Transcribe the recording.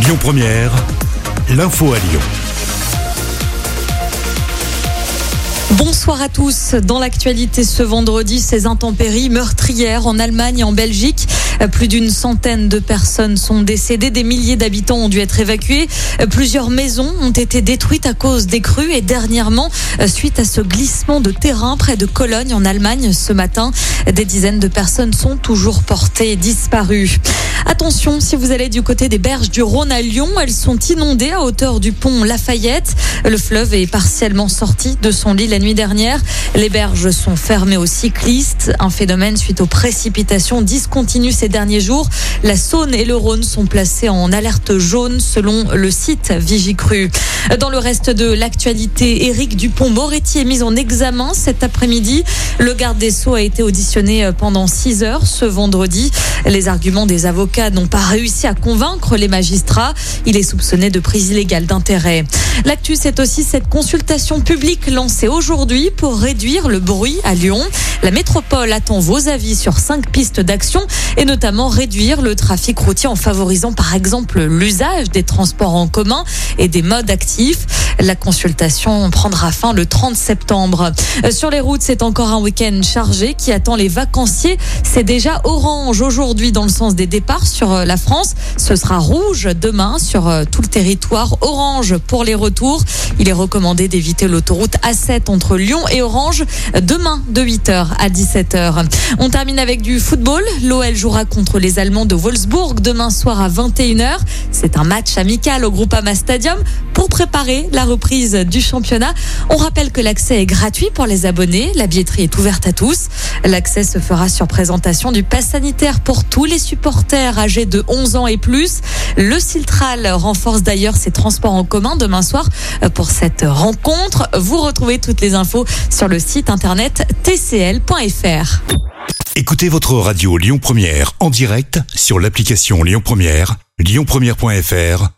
Lyon Première, l'info à Lyon. Bonsoir à tous. Dans l'actualité ce vendredi, ces intempéries meurtrières en Allemagne et en Belgique. Plus d'une centaine de personnes sont décédées, des milliers d'habitants ont dû être évacués. Plusieurs maisons ont été détruites à cause des crues et dernièrement, suite à ce glissement de terrain près de Cologne en Allemagne ce matin, des dizaines de personnes sont toujours portées disparues. Attention, si vous allez du côté des berges du Rhône à Lyon, elles sont inondées à hauteur du pont Lafayette. Le fleuve est partiellement sorti de son lit la nuit dernière. Les berges sont fermées aux cyclistes. Un phénomène suite aux précipitations discontinu ces derniers jours. La Saône et le Rhône sont placés en alerte jaune selon le site Vigicru. Dans le reste de l'actualité, Éric Dupont-Moretti est mis en examen cet après-midi. Le garde des Sceaux a été auditionné pendant six heures ce vendredi. Les arguments des avocats n'ont pas réussi à convaincre les magistrats. Il est soupçonné de prise illégale d'intérêt. L'actu, c'est aussi cette consultation publique lancée aujourd'hui pour réduire le bruit à Lyon. La métropole attend vos avis sur cinq pistes d'action et notamment réduire le trafic routier en favorisant par exemple l'usage des transports en commun et des modes actifs. La consultation prendra fin le 30 septembre. Sur les routes, c'est encore un week-end chargé qui attend les vacanciers. C'est déjà orange aujourd'hui dans le sens des départs sur la France. Ce sera rouge demain sur tout le territoire. Orange pour les retours. Il est recommandé d'éviter l'autoroute A7 entre Lyon et Orange demain de 8h à 17h. On termine avec du football. L'OL jouera contre les Allemands de Wolfsburg demain soir à 21h. C'est un match amical au Groupama Stadium pour préparer la reprise du championnat. On rappelle que l'accès est gratuit pour les abonnés. La billetterie est ouverte à tous. L'accès se fera sur présentation du pass sanitaire pour tous les supporters âgés de 11 ans et plus. Le Ciltral renforce d'ailleurs ses transports en commun demain soir pour cette rencontre. Vous retrouvez toutes les infos sur le site internet tcl.fr. Écoutez votre radio Lyon Première en direct sur l'application Lyon Première, lyonpremière.fr